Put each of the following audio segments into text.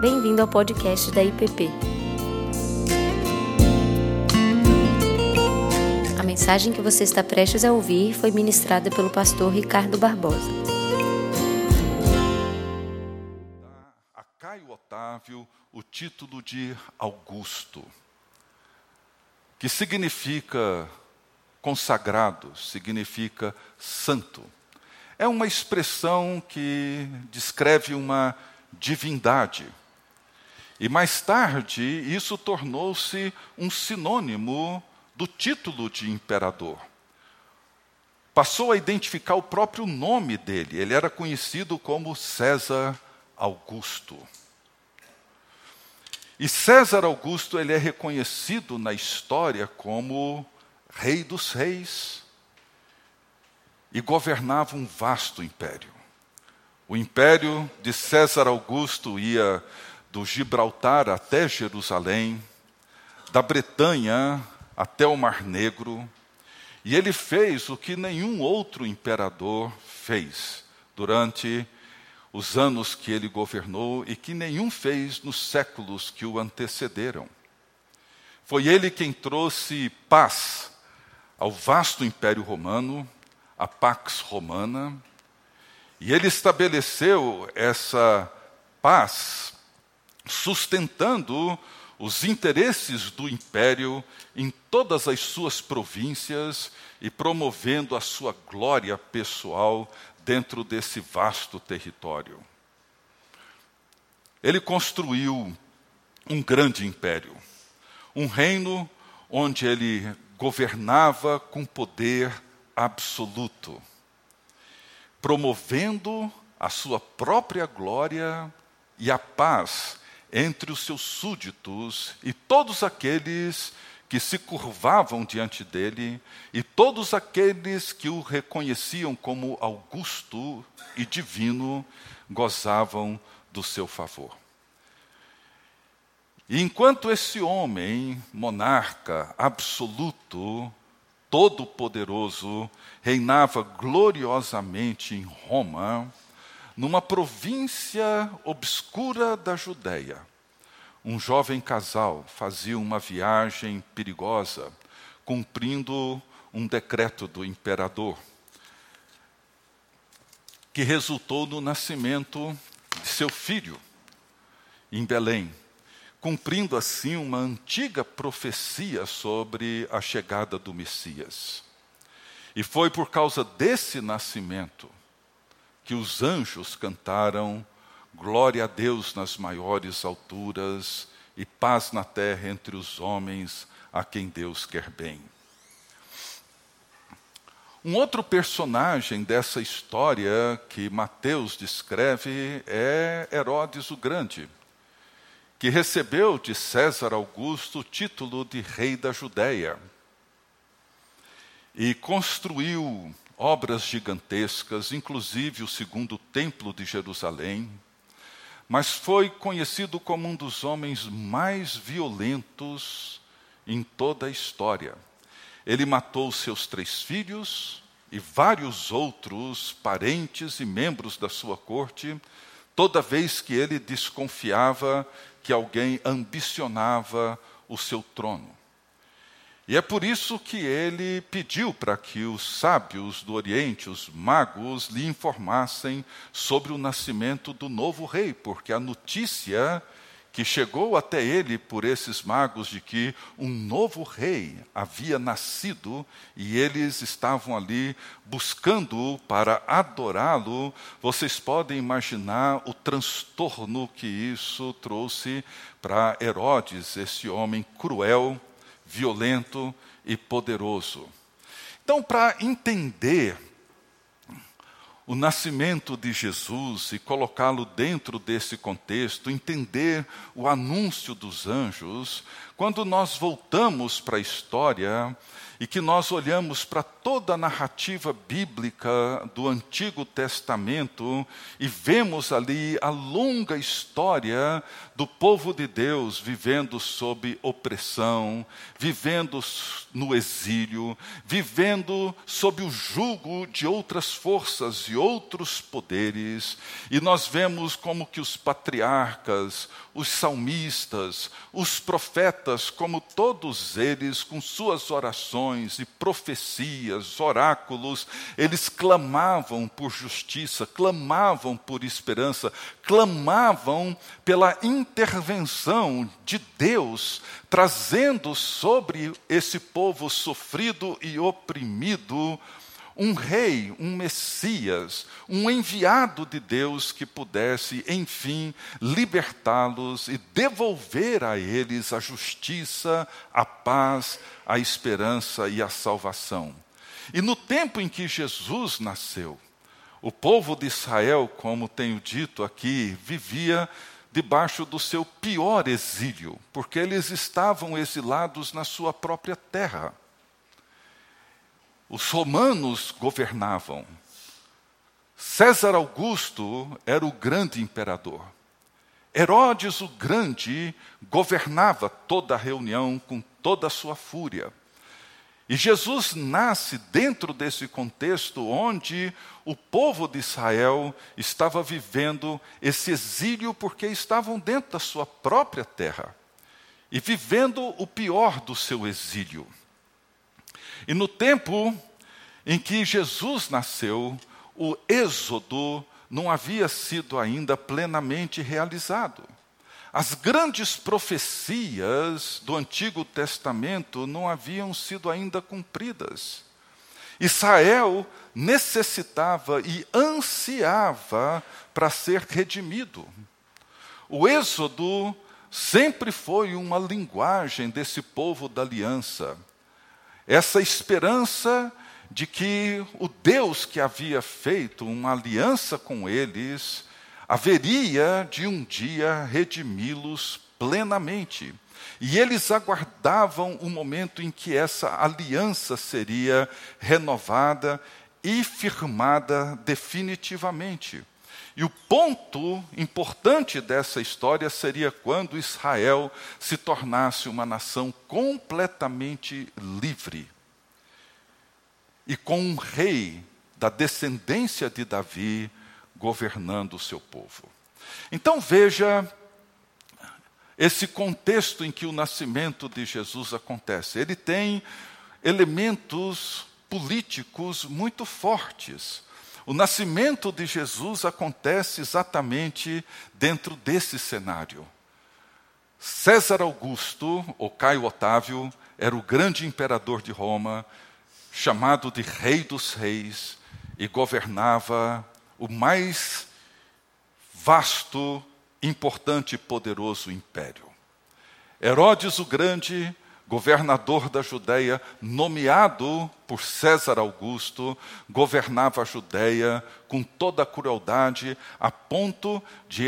Bem-vindo ao podcast da IPP. A mensagem que você está prestes a ouvir foi ministrada pelo pastor Ricardo Barbosa. a Caio Otávio o título de Augusto, que significa consagrado, significa santo. É uma expressão que descreve uma divindade. E mais tarde, isso tornou-se um sinônimo do título de imperador. Passou a identificar o próprio nome dele. Ele era conhecido como César Augusto. E César Augusto ele é reconhecido na história como rei dos reis e governava um vasto império. O império de César Augusto ia do Gibraltar até Jerusalém, da Bretanha até o Mar Negro, e ele fez o que nenhum outro imperador fez durante os anos que ele governou e que nenhum fez nos séculos que o antecederam. Foi ele quem trouxe paz ao vasto Império Romano, a Pax Romana, e ele estabeleceu essa paz sustentando os interesses do império em todas as suas províncias e promovendo a sua glória pessoal dentro desse vasto território. Ele construiu um grande império, um reino onde ele governava com poder absoluto, promovendo a sua própria glória e a paz entre os seus súditos e todos aqueles que se curvavam diante dele e todos aqueles que o reconheciam como augusto e divino gozavam do seu favor. E enquanto esse homem, monarca absoluto, todo-poderoso, reinava gloriosamente em Roma, numa província obscura da Judéia, um jovem casal fazia uma viagem perigosa, cumprindo um decreto do imperador, que resultou no nascimento de seu filho em Belém, cumprindo assim uma antiga profecia sobre a chegada do Messias. E foi por causa desse nascimento que os anjos cantaram Glória a Deus nas maiores alturas e paz na terra entre os homens a quem Deus quer bem. Um outro personagem dessa história que Mateus descreve é Herodes o Grande, que recebeu de César Augusto o título de rei da Judéia e construiu obras gigantescas, inclusive o segundo templo de Jerusalém mas foi conhecido como um dos homens mais violentos em toda a história. Ele matou seus três filhos e vários outros parentes e membros da sua corte, toda vez que ele desconfiava que alguém ambicionava o seu trono. E é por isso que ele pediu para que os sábios do Oriente, os magos, lhe informassem sobre o nascimento do novo rei, porque a notícia que chegou até ele por esses magos de que um novo rei havia nascido e eles estavam ali buscando-o para adorá-lo, vocês podem imaginar o transtorno que isso trouxe para Herodes, esse homem cruel violento e poderoso. Então, para entender o nascimento de Jesus e colocá-lo dentro desse contexto, entender o anúncio dos anjos, quando nós voltamos para a história e que nós olhamos para toda a narrativa bíblica do Antigo Testamento e vemos ali a longa história do povo de Deus vivendo sob opressão, vivendo no exílio, vivendo sob o jugo de outras forças e outros poderes, e nós vemos como que os patriarcas, os salmistas, os profetas, como todos eles, com suas orações e profecias, oráculos, eles clamavam por justiça, clamavam por esperança, clamavam pela intervenção de Deus, trazendo sobre esse povo sofrido e oprimido um rei, um Messias, um enviado de Deus que pudesse, enfim, libertá-los e devolver a eles a justiça, a paz, a esperança e a salvação. E no tempo em que Jesus nasceu, o povo de Israel, como tenho dito aqui, vivia debaixo do seu pior exílio, porque eles estavam exilados na sua própria terra. Os romanos governavam. César Augusto era o grande imperador. Herodes o Grande governava toda a reunião com toda a sua fúria. E Jesus nasce dentro desse contexto onde o povo de Israel estava vivendo esse exílio porque estavam dentro da sua própria terra e vivendo o pior do seu exílio. E no tempo em que Jesus nasceu, o êxodo não havia sido ainda plenamente realizado. As grandes profecias do Antigo Testamento não haviam sido ainda cumpridas. Israel necessitava e ansiava para ser redimido. O Êxodo sempre foi uma linguagem desse povo da aliança. Essa esperança de que o Deus que havia feito uma aliança com eles haveria de um dia redimi-los plenamente. E eles aguardavam o momento em que essa aliança seria renovada e firmada definitivamente. E o ponto importante dessa história seria quando Israel se tornasse uma nação completamente livre. E com um rei da descendência de Davi governando o seu povo. Então veja esse contexto em que o nascimento de Jesus acontece. Ele tem elementos políticos muito fortes. O nascimento de Jesus acontece exatamente dentro desse cenário. César Augusto, ou Caio Otávio, era o grande imperador de Roma, chamado de Rei dos Reis, e governava o mais vasto, importante e poderoso império. Herodes o Grande governador da Judéia, nomeado por César Augusto, governava a Judéia com toda a crueldade, a ponto de,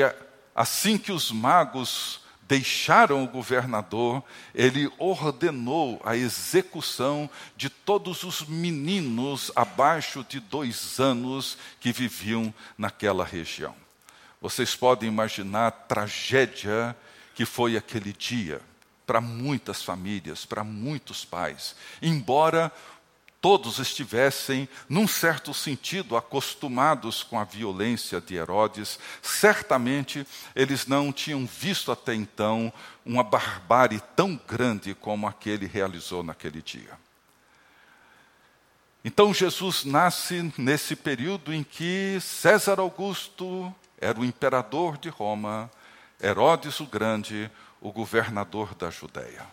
assim que os magos deixaram o governador, ele ordenou a execução de todos os meninos abaixo de dois anos que viviam naquela região. Vocês podem imaginar a tragédia que foi aquele dia para muitas famílias, para muitos pais. Embora todos estivessem, num certo sentido, acostumados com a violência de Herodes, certamente eles não tinham visto até então uma barbárie tão grande como a que ele realizou naquele dia. Então Jesus nasce nesse período em que César Augusto era o imperador de Roma, Herodes o Grande, o governador da Judéia.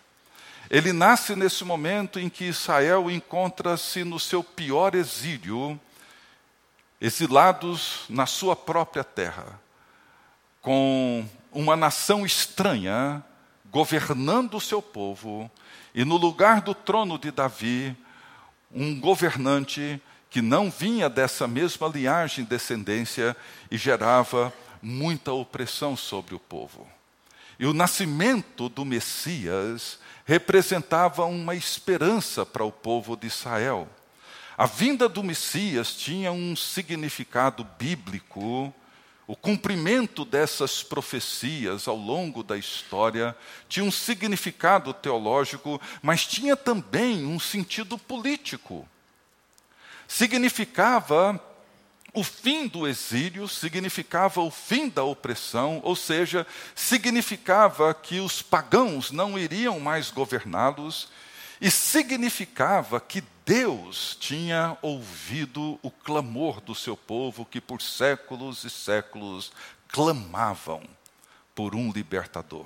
Ele nasce nesse momento em que Israel encontra-se no seu pior exílio, exilados na sua própria terra, com uma nação estranha governando o seu povo, e no lugar do trono de Davi, um governante que não vinha dessa mesma linhagem descendência e gerava muita opressão sobre o povo. E o nascimento do Messias representava uma esperança para o povo de Israel. A vinda do Messias tinha um significado bíblico. O cumprimento dessas profecias ao longo da história tinha um significado teológico, mas tinha também um sentido político. Significava o fim do exílio significava o fim da opressão, ou seja, significava que os pagãos não iriam mais governá-los, e significava que Deus tinha ouvido o clamor do seu povo que por séculos e séculos clamavam por um libertador,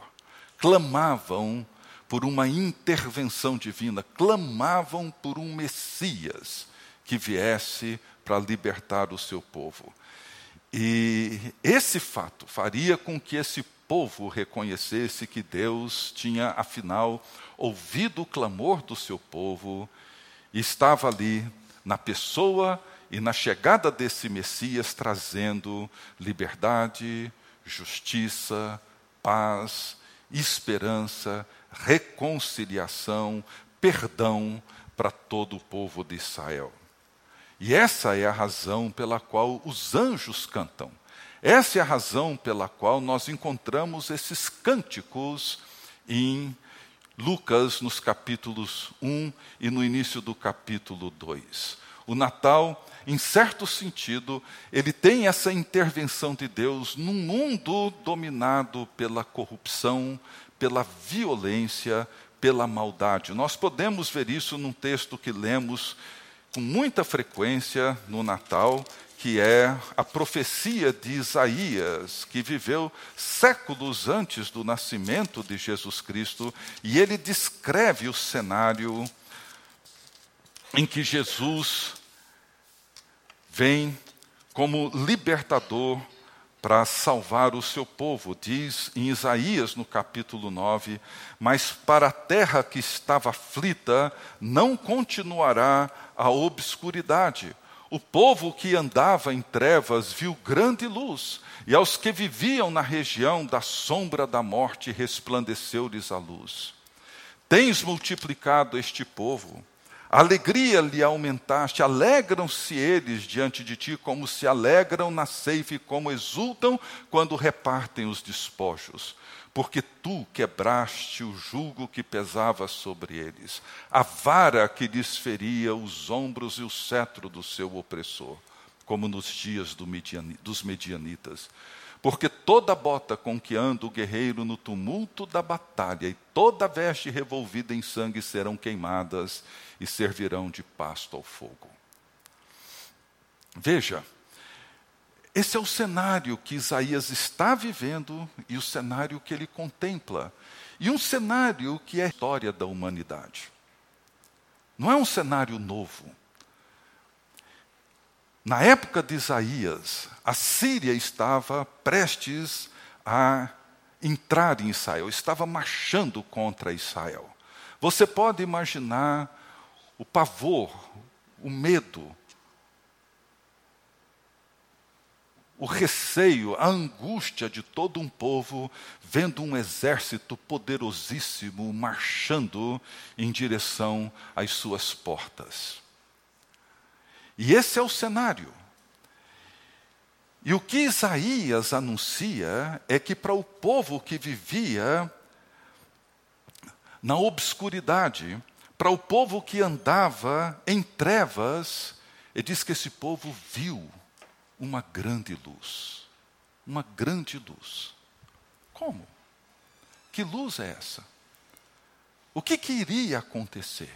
clamavam por uma intervenção divina, clamavam por um Messias que viesse para libertar o seu povo. E esse fato faria com que esse povo reconhecesse que Deus tinha, afinal, ouvido o clamor do seu povo e estava ali na pessoa e na chegada desse Messias trazendo liberdade, justiça, paz, esperança, reconciliação, perdão para todo o povo de Israel. E essa é a razão pela qual os anjos cantam. Essa é a razão pela qual nós encontramos esses cânticos em Lucas, nos capítulos 1 e no início do capítulo 2. O Natal, em certo sentido, ele tem essa intervenção de Deus num mundo dominado pela corrupção, pela violência, pela maldade. Nós podemos ver isso num texto que lemos com muita frequência no Natal, que é a profecia de Isaías, que viveu séculos antes do nascimento de Jesus Cristo, e ele descreve o cenário em que Jesus vem como libertador para salvar o seu povo. Diz em Isaías, no capítulo 9: Mas para a terra que estava aflita, não continuará a obscuridade. O povo que andava em trevas viu grande luz, e aos que viviam na região da sombra da morte resplandeceu-lhes a luz. Tens multiplicado este povo, alegria lhe aumentaste, alegram-se eles diante de ti, como se alegram na ceifa e como exultam quando repartem os despojos. Porque tu quebraste o jugo que pesava sobre eles, a vara que lhes feria os ombros e o cetro do seu opressor, como nos dias do mediani, dos medianitas porque toda bota com que anda o guerreiro no tumulto da batalha e toda veste revolvida em sangue serão queimadas e servirão de pasto ao fogo. Veja, esse é o cenário que Isaías está vivendo e o cenário que ele contempla. E um cenário que é a história da humanidade. Não é um cenário novo. Na época de Isaías, a Síria estava prestes a entrar em Israel, estava marchando contra Israel. Você pode imaginar o pavor, o medo, o receio, a angústia de todo um povo vendo um exército poderosíssimo marchando em direção às suas portas. E esse é o cenário. E o que Isaías anuncia é que para o povo que vivia na obscuridade, para o povo que andava em trevas, ele diz que esse povo viu uma grande luz. Uma grande luz. Como? Que luz é essa? O que, que iria acontecer?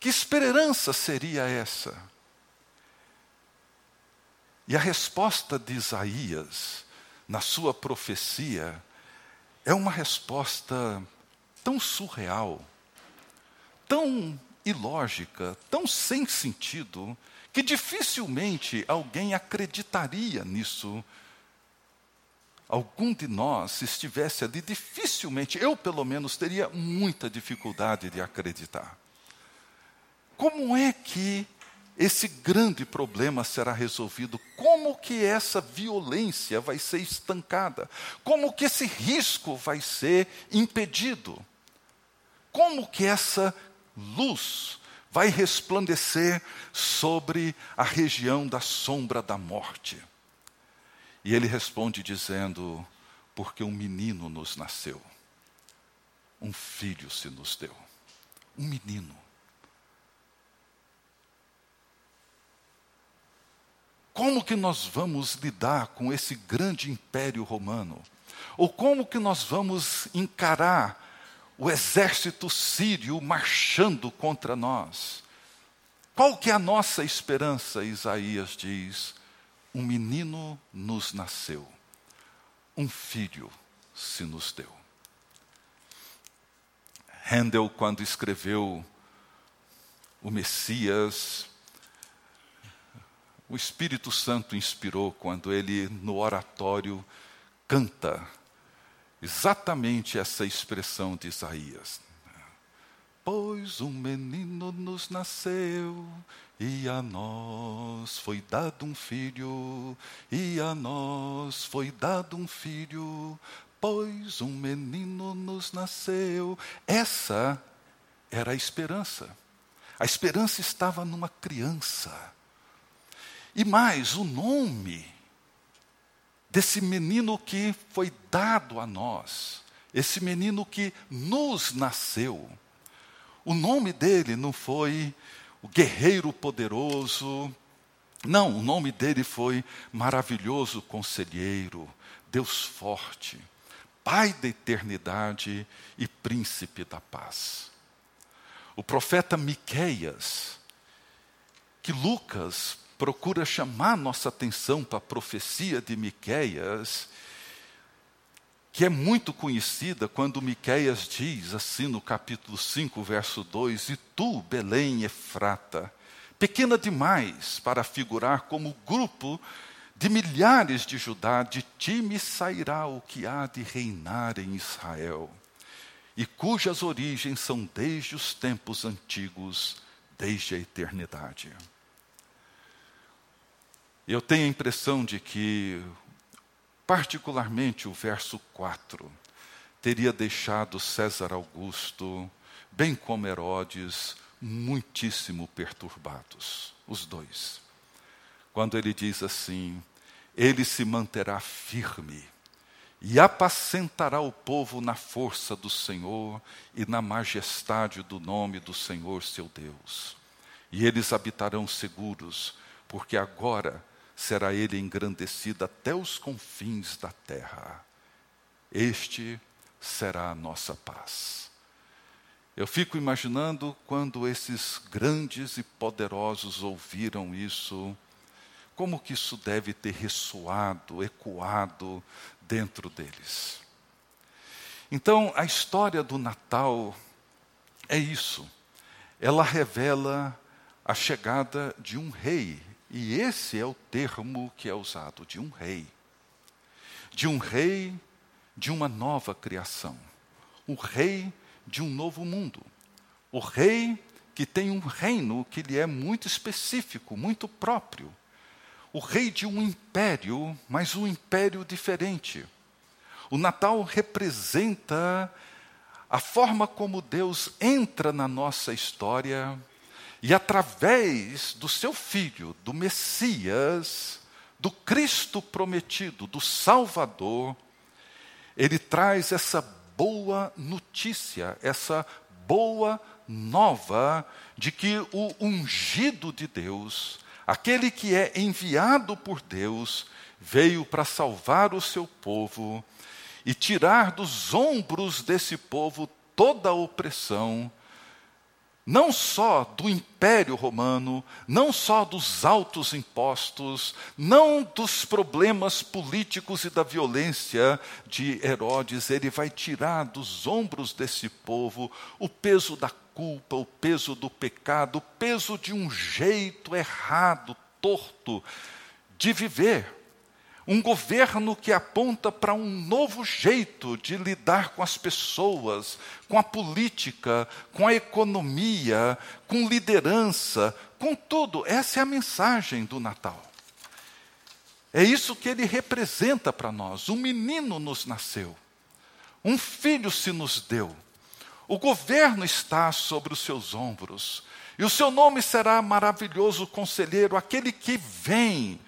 Que esperança seria essa? E a resposta de Isaías, na sua profecia, é uma resposta tão surreal, tão ilógica, tão sem sentido, que dificilmente alguém acreditaria nisso. Algum de nós, se estivesse ali, dificilmente, eu pelo menos, teria muita dificuldade de acreditar. Como é que esse grande problema será resolvido. Como que essa violência vai ser estancada? Como que esse risco vai ser impedido? Como que essa luz vai resplandecer sobre a região da sombra da morte? E ele responde dizendo: Porque um menino nos nasceu, um filho se nos deu. Um menino. Como que nós vamos lidar com esse grande império romano? Ou como que nós vamos encarar o exército sírio marchando contra nós? Qual que é a nossa esperança? Isaías diz: um menino nos nasceu, um filho se nos deu. Handel, quando escreveu o Messias, o Espírito Santo inspirou quando ele, no oratório, canta exatamente essa expressão de Isaías. Pois um menino nos nasceu, e a nós foi dado um filho, e a nós foi dado um filho, pois um menino nos nasceu. Essa era a esperança. A esperança estava numa criança. E mais, o nome desse menino que foi dado a nós, esse menino que nos nasceu. O nome dele não foi o guerreiro poderoso, não, o nome dele foi maravilhoso conselheiro, Deus forte, Pai da eternidade e príncipe da paz. O profeta Miqueias, que Lucas procura chamar nossa atenção para a profecia de Miqueias, que é muito conhecida quando Miqueias diz assim no capítulo 5, verso 2: "E tu, Belém Efrata, pequena demais para figurar como grupo de milhares de Judá, de ti me sairá o que há de reinar em Israel, e cujas origens são desde os tempos antigos, desde a eternidade." Eu tenho a impressão de que, particularmente o verso 4, teria deixado César Augusto, bem como Herodes, muitíssimo perturbados, os dois. Quando ele diz assim: Ele se manterá firme e apacentará o povo na força do Senhor e na majestade do nome do Senhor seu Deus. E eles habitarão seguros, porque agora será ele engrandecido até os confins da terra. Este será a nossa paz. Eu fico imaginando quando esses grandes e poderosos ouviram isso, como que isso deve ter ressoado, ecoado dentro deles. Então, a história do Natal é isso. Ela revela a chegada de um rei e esse é o termo que é usado de um rei. De um rei de uma nova criação. O rei de um novo mundo. O rei que tem um reino que lhe é muito específico, muito próprio. O rei de um império, mas um império diferente. O Natal representa a forma como Deus entra na nossa história e através do seu filho, do Messias, do Cristo prometido, do Salvador, ele traz essa boa notícia, essa boa nova de que o ungido de Deus, aquele que é enviado por Deus, veio para salvar o seu povo e tirar dos ombros desse povo toda a opressão não só do Império Romano, não só dos altos impostos, não dos problemas políticos e da violência de Herodes, ele vai tirar dos ombros desse povo o peso da culpa, o peso do pecado, o peso de um jeito errado, torto de viver. Um governo que aponta para um novo jeito de lidar com as pessoas, com a política, com a economia, com liderança, com tudo. Essa é a mensagem do Natal. É isso que ele representa para nós. Um menino nos nasceu, um filho se nos deu. O governo está sobre os seus ombros, e o seu nome será maravilhoso conselheiro, aquele que vem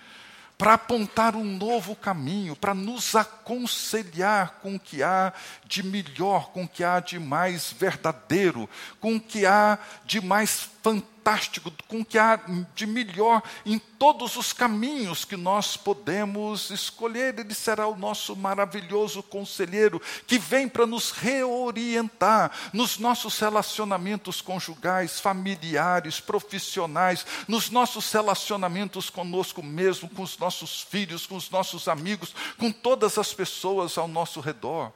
para apontar um novo caminho, para nos aconselhar com o que há de melhor, com o que há de mais verdadeiro, com o que há de mais fantástico, com o que há de melhor em todos os caminhos que nós podemos escolher. Ele será o nosso maravilhoso conselheiro que vem para nos reorientar nos nossos relacionamentos conjugais, familiares, profissionais, nos nossos relacionamentos conosco mesmo, com os nossos filhos, com os nossos amigos, com todas as pessoas ao nosso redor.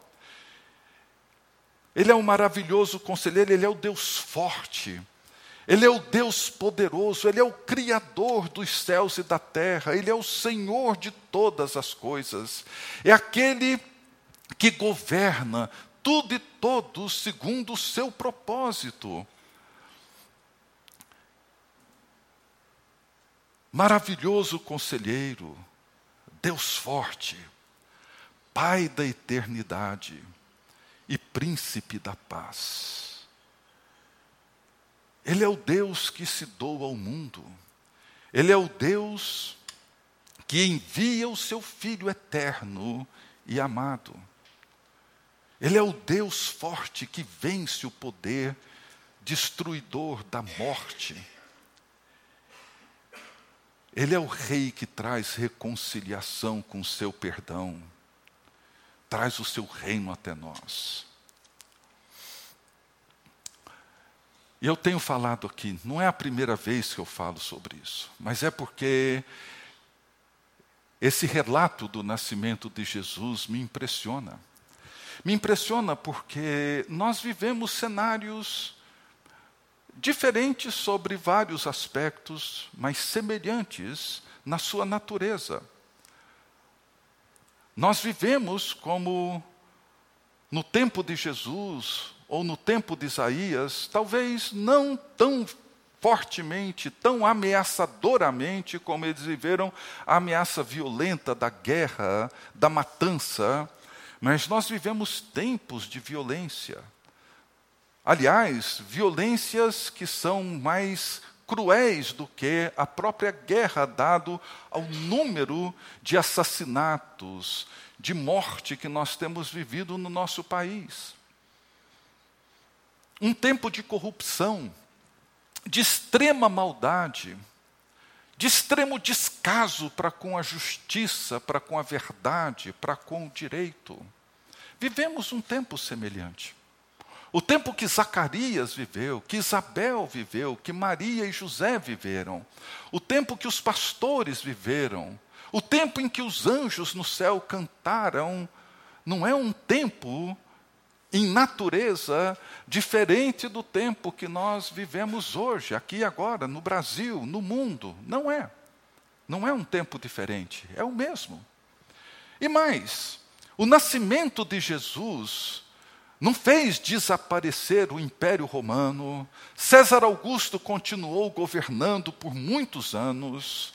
Ele é um maravilhoso conselheiro, ele é o Deus forte. Ele é o Deus poderoso, Ele é o Criador dos céus e da terra, Ele é o Senhor de todas as coisas, é aquele que governa tudo e todos segundo o seu propósito. Maravilhoso conselheiro, Deus forte, Pai da eternidade e Príncipe da paz. Ele é o Deus que se doa ao mundo. Ele é o Deus que envia o seu Filho eterno e amado. Ele é o Deus forte que vence o poder destruidor da morte. Ele é o Rei que traz reconciliação com o seu perdão, traz o seu reino até nós. E eu tenho falado aqui, não é a primeira vez que eu falo sobre isso, mas é porque esse relato do nascimento de Jesus me impressiona. Me impressiona porque nós vivemos cenários diferentes sobre vários aspectos, mas semelhantes na sua natureza. Nós vivemos como no tempo de Jesus, ou no tempo de Isaías, talvez não tão fortemente, tão ameaçadoramente como eles viveram a ameaça violenta da guerra, da matança, mas nós vivemos tempos de violência. Aliás, violências que são mais cruéis do que a própria guerra, dado ao número de assassinatos, de morte que nós temos vivido no nosso país um tempo de corrupção, de extrema maldade, de extremo descaso para com a justiça, para com a verdade, para com o direito. Vivemos um tempo semelhante. O tempo que Zacarias viveu, que Isabel viveu, que Maria e José viveram, o tempo que os pastores viveram, o tempo em que os anjos no céu cantaram, não é um tempo em natureza diferente do tempo que nós vivemos hoje, aqui agora, no Brasil, no mundo. Não é. Não é um tempo diferente, é o mesmo. E mais, o nascimento de Jesus não fez desaparecer o Império Romano, César Augusto continuou governando por muitos anos,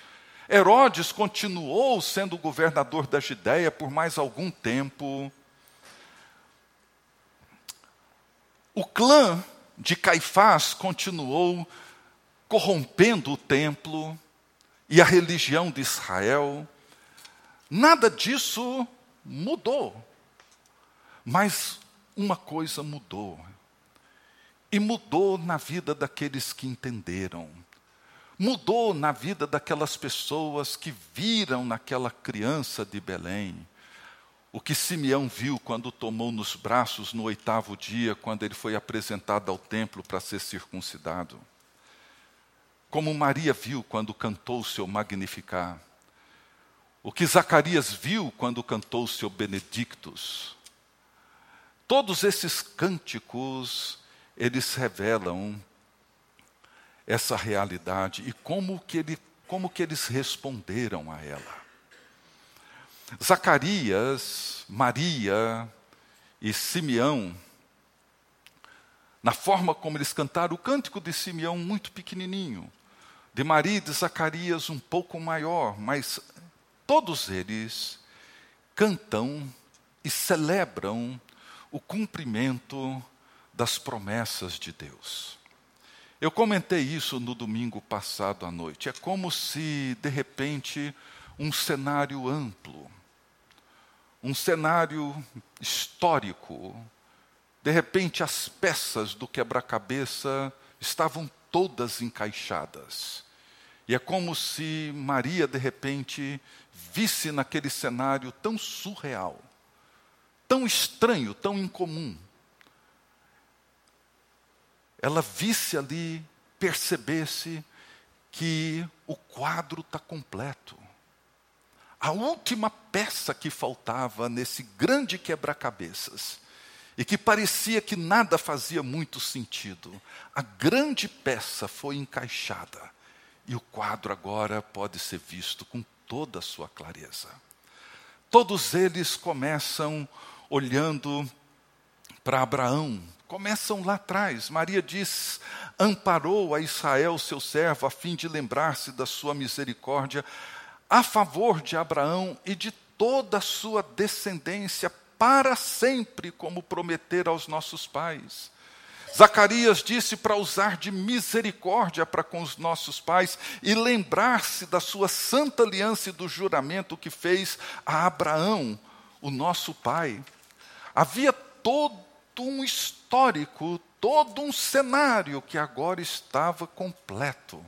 Herodes continuou sendo governador da Judéia por mais algum tempo. O clã de Caifás continuou corrompendo o templo e a religião de Israel. Nada disso mudou. Mas uma coisa mudou. E mudou na vida daqueles que entenderam. Mudou na vida daquelas pessoas que viram naquela criança de Belém o que Simeão viu quando tomou nos braços no oitavo dia, quando ele foi apresentado ao templo para ser circuncidado. Como Maria viu quando cantou o seu Magnificar. O que Zacarias viu quando cantou o seu Benedictus. Todos esses cânticos, eles revelam essa realidade e como que, ele, como que eles responderam a ela. Zacarias, Maria e Simeão, na forma como eles cantaram o cântico de Simeão muito pequenininho, de Maria e de Zacarias um pouco maior, mas todos eles cantam e celebram o cumprimento das promessas de Deus. Eu comentei isso no domingo passado à noite. É como se, de repente, um cenário amplo, um cenário histórico, de repente as peças do quebra-cabeça estavam todas encaixadas. E é como se Maria, de repente, visse naquele cenário tão surreal, tão estranho, tão incomum. Ela visse ali, percebesse que o quadro está completo. A última peça que faltava nesse grande quebra-cabeças e que parecia que nada fazia muito sentido, a grande peça foi encaixada e o quadro agora pode ser visto com toda a sua clareza. Todos eles começam olhando para Abraão, começam lá atrás. Maria diz: amparou a Israel, seu servo, a fim de lembrar-se da sua misericórdia a favor de Abraão e de toda a sua descendência para sempre, como prometer aos nossos pais. Zacarias disse para usar de misericórdia para com os nossos pais e lembrar-se da sua santa aliança e do juramento que fez a Abraão, o nosso pai. Havia todo um histórico, todo um cenário que agora estava completo.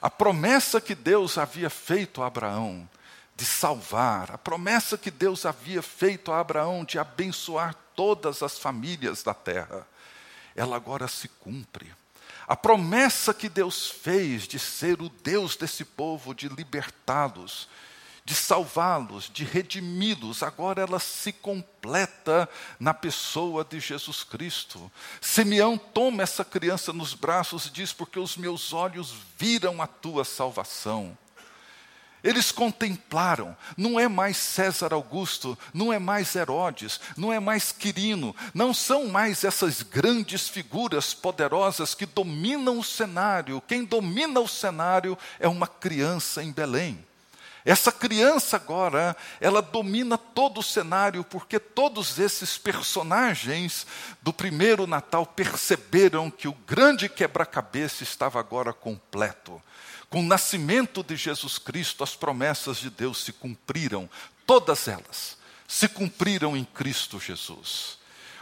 A promessa que Deus havia feito a Abraão de salvar, a promessa que Deus havia feito a Abraão de abençoar todas as famílias da terra, ela agora se cumpre. A promessa que Deus fez de ser o Deus desse povo, de libertá-los, de salvá-los, de redimi-los, agora ela se completa na pessoa de Jesus Cristo. Simeão toma essa criança nos braços e diz: Porque os meus olhos viram a tua salvação. Eles contemplaram, não é mais César Augusto, não é mais Herodes, não é mais Quirino, não são mais essas grandes figuras poderosas que dominam o cenário. Quem domina o cenário é uma criança em Belém. Essa criança agora, ela domina todo o cenário, porque todos esses personagens do primeiro Natal perceberam que o grande quebra-cabeça estava agora completo. Com o nascimento de Jesus Cristo, as promessas de Deus se cumpriram, todas elas se cumpriram em Cristo Jesus.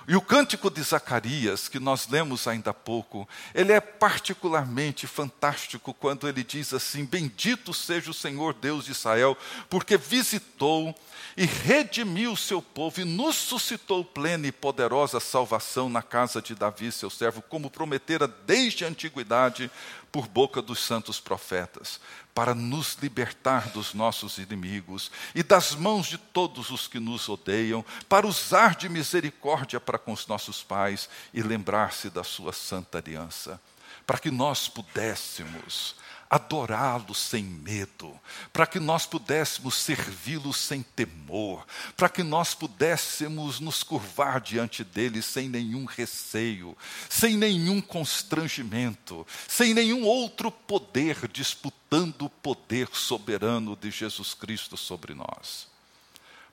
E o cântico de Zacarias, que nós lemos ainda há pouco, ele é particularmente fantástico quando ele diz assim: Bendito seja o Senhor Deus de Israel, porque visitou e redimiu o seu povo e nos suscitou plena e poderosa salvação na casa de Davi, seu servo, como prometera desde a antiguidade por boca dos santos profetas, para nos libertar dos nossos inimigos e das mãos de todos os que nos odeiam, para usar de misericórdia para com os nossos pais e lembrar-se da sua santa aliança, para que nós pudéssemos adorá-lo sem medo, para que nós pudéssemos servi-lo sem temor, para que nós pudéssemos nos curvar diante dele sem nenhum receio, sem nenhum constrangimento, sem nenhum outro poder disputando o poder soberano de Jesus Cristo sobre nós.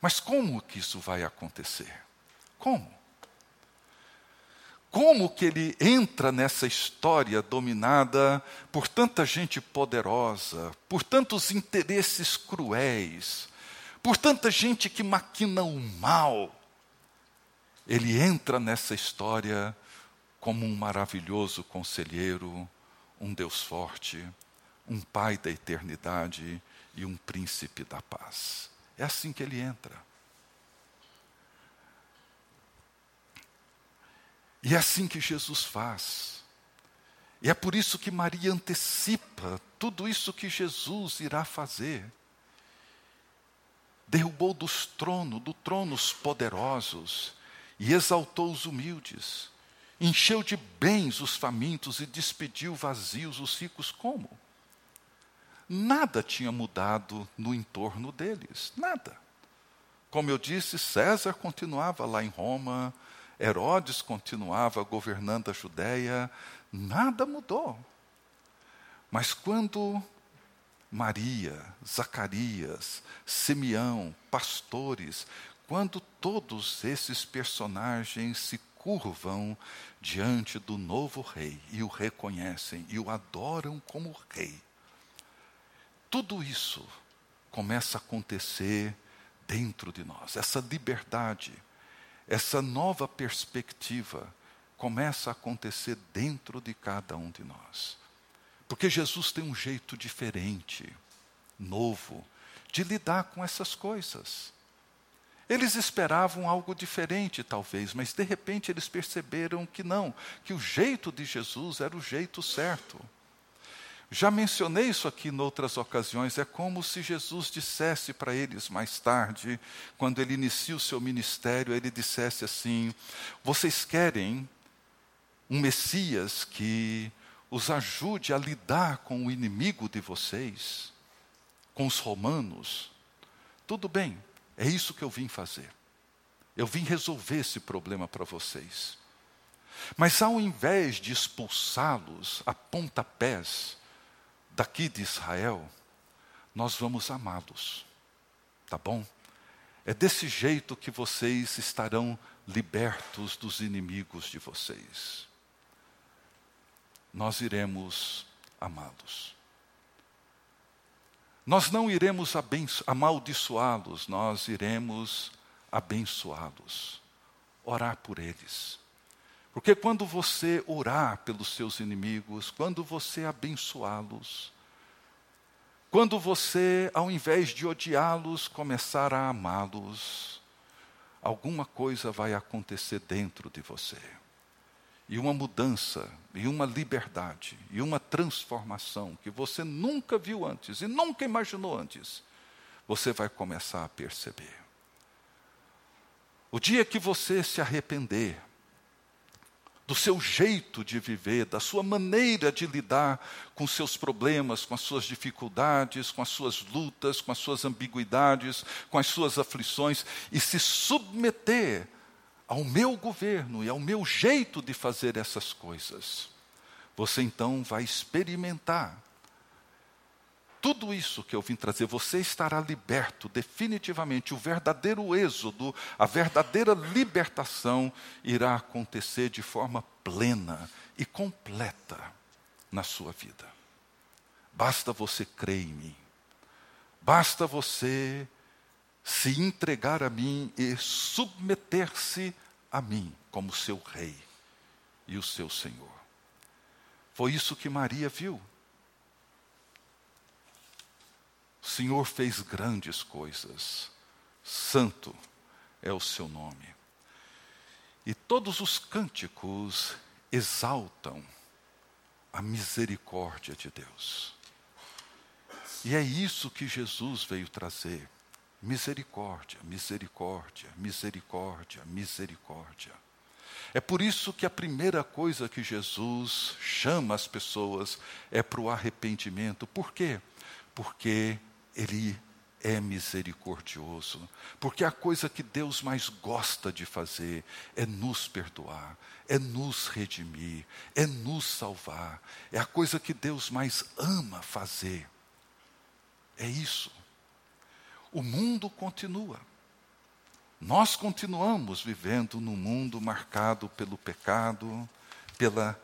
Mas como que isso vai acontecer? Como? como que ele entra nessa história dominada por tanta gente poderosa, por tantos interesses cruéis, por tanta gente que maquina o mal. Ele entra nessa história como um maravilhoso conselheiro, um Deus forte, um Pai da eternidade e um príncipe da paz. É assim que ele entra. E é assim que Jesus faz. E é por isso que Maria antecipa tudo isso que Jesus irá fazer. Derrubou dos tronos, do trono os poderosos e exaltou os humildes. Encheu de bens os famintos e despediu vazios os ricos como? Nada tinha mudado no entorno deles, nada. Como eu disse, César continuava lá em Roma, Herodes continuava governando a Judéia, nada mudou. Mas quando Maria, Zacarias, Simeão, pastores, quando todos esses personagens se curvam diante do novo rei e o reconhecem e o adoram como rei. Tudo isso começa a acontecer dentro de nós. Essa liberdade, essa nova perspectiva começa a acontecer dentro de cada um de nós. Porque Jesus tem um jeito diferente, novo, de lidar com essas coisas. Eles esperavam algo diferente, talvez, mas de repente eles perceberam que não, que o jeito de Jesus era o jeito certo. Já mencionei isso aqui em outras ocasiões, é como se Jesus dissesse para eles mais tarde, quando ele inicia o seu ministério, ele dissesse assim: Vocês querem um Messias que os ajude a lidar com o inimigo de vocês, com os romanos? Tudo bem, é isso que eu vim fazer. Eu vim resolver esse problema para vocês. Mas ao invés de expulsá-los a pontapés daqui de Israel, nós vamos amá-los. Tá bom? É desse jeito que vocês estarão libertos dos inimigos de vocês. Nós iremos amá-los. Nós não iremos amaldiçoá-los, nós iremos abençoá-los, orar por eles. Porque quando você orar pelos seus inimigos, quando você abençoá-los, quando você, ao invés de odiá-los, começar a amá-los, alguma coisa vai acontecer dentro de você e uma mudança, e uma liberdade, e uma transformação que você nunca viu antes e nunca imaginou antes, você vai começar a perceber. O dia que você se arrepender do seu jeito de viver, da sua maneira de lidar com seus problemas, com as suas dificuldades, com as suas lutas, com as suas ambiguidades, com as suas aflições, e se submeter ao meu governo e ao meu jeito de fazer essas coisas, você então vai experimentar tudo isso que eu vim trazer, você estará liberto definitivamente. O verdadeiro êxodo, a verdadeira libertação irá acontecer de forma plena e completa na sua vida. Basta você crer em mim. Basta você se entregar a mim e submeter-se a mim como seu rei e o seu Senhor. Foi isso que Maria viu. O Senhor fez grandes coisas, santo é o seu nome. E todos os cânticos exaltam a misericórdia de Deus. E é isso que Jesus veio trazer Misericórdia, misericórdia, misericórdia, misericórdia. É por isso que a primeira coisa que Jesus chama as pessoas é para o arrependimento. Por quê? Porque Ele é misericordioso. Porque a coisa que Deus mais gosta de fazer é nos perdoar, é nos redimir, é nos salvar. É a coisa que Deus mais ama fazer. É isso o mundo continua. Nós continuamos vivendo num mundo marcado pelo pecado, pela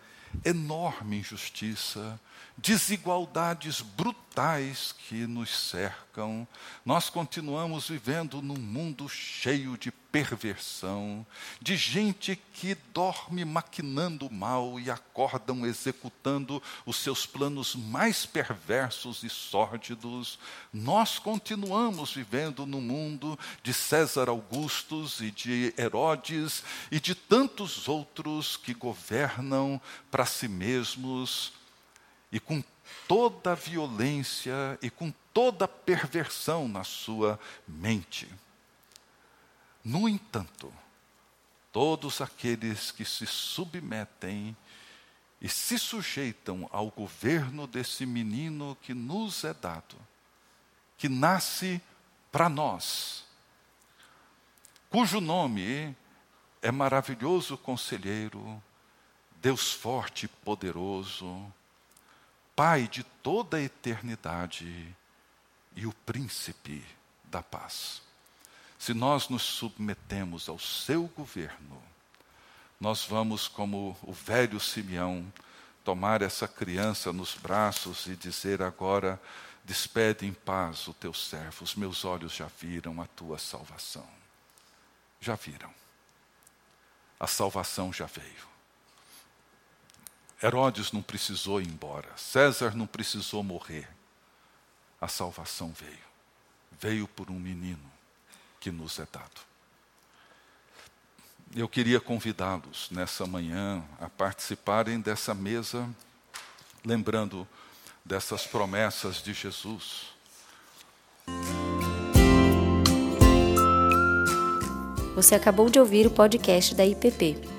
enorme injustiça, desigualdades brutais que nos cercam, nós continuamos vivendo num mundo cheio de perversão, de gente que dorme maquinando mal e acordam executando os seus planos mais perversos e sórdidos. Nós continuamos vivendo no mundo de César Augustus e de Herodes e de tantos outros que governam para si mesmos e com toda a violência e com toda a perversão na sua mente. No entanto, todos aqueles que se submetem e se sujeitam ao governo desse menino que nos é dado, que nasce para nós, cujo nome é maravilhoso conselheiro, Deus forte e poderoso, Pai de toda a eternidade, e o príncipe da paz. Se nós nos submetemos ao seu governo, nós vamos, como o velho Simeão, tomar essa criança nos braços e dizer agora: despede em paz o teu servo, os meus olhos já viram a tua salvação. Já viram. A salvação já veio. Herodes não precisou ir embora, César não precisou morrer. A salvação veio. Veio por um menino que nos é dado. Eu queria convidá-los nessa manhã a participarem dessa mesa, lembrando dessas promessas de Jesus. Você acabou de ouvir o podcast da IPP.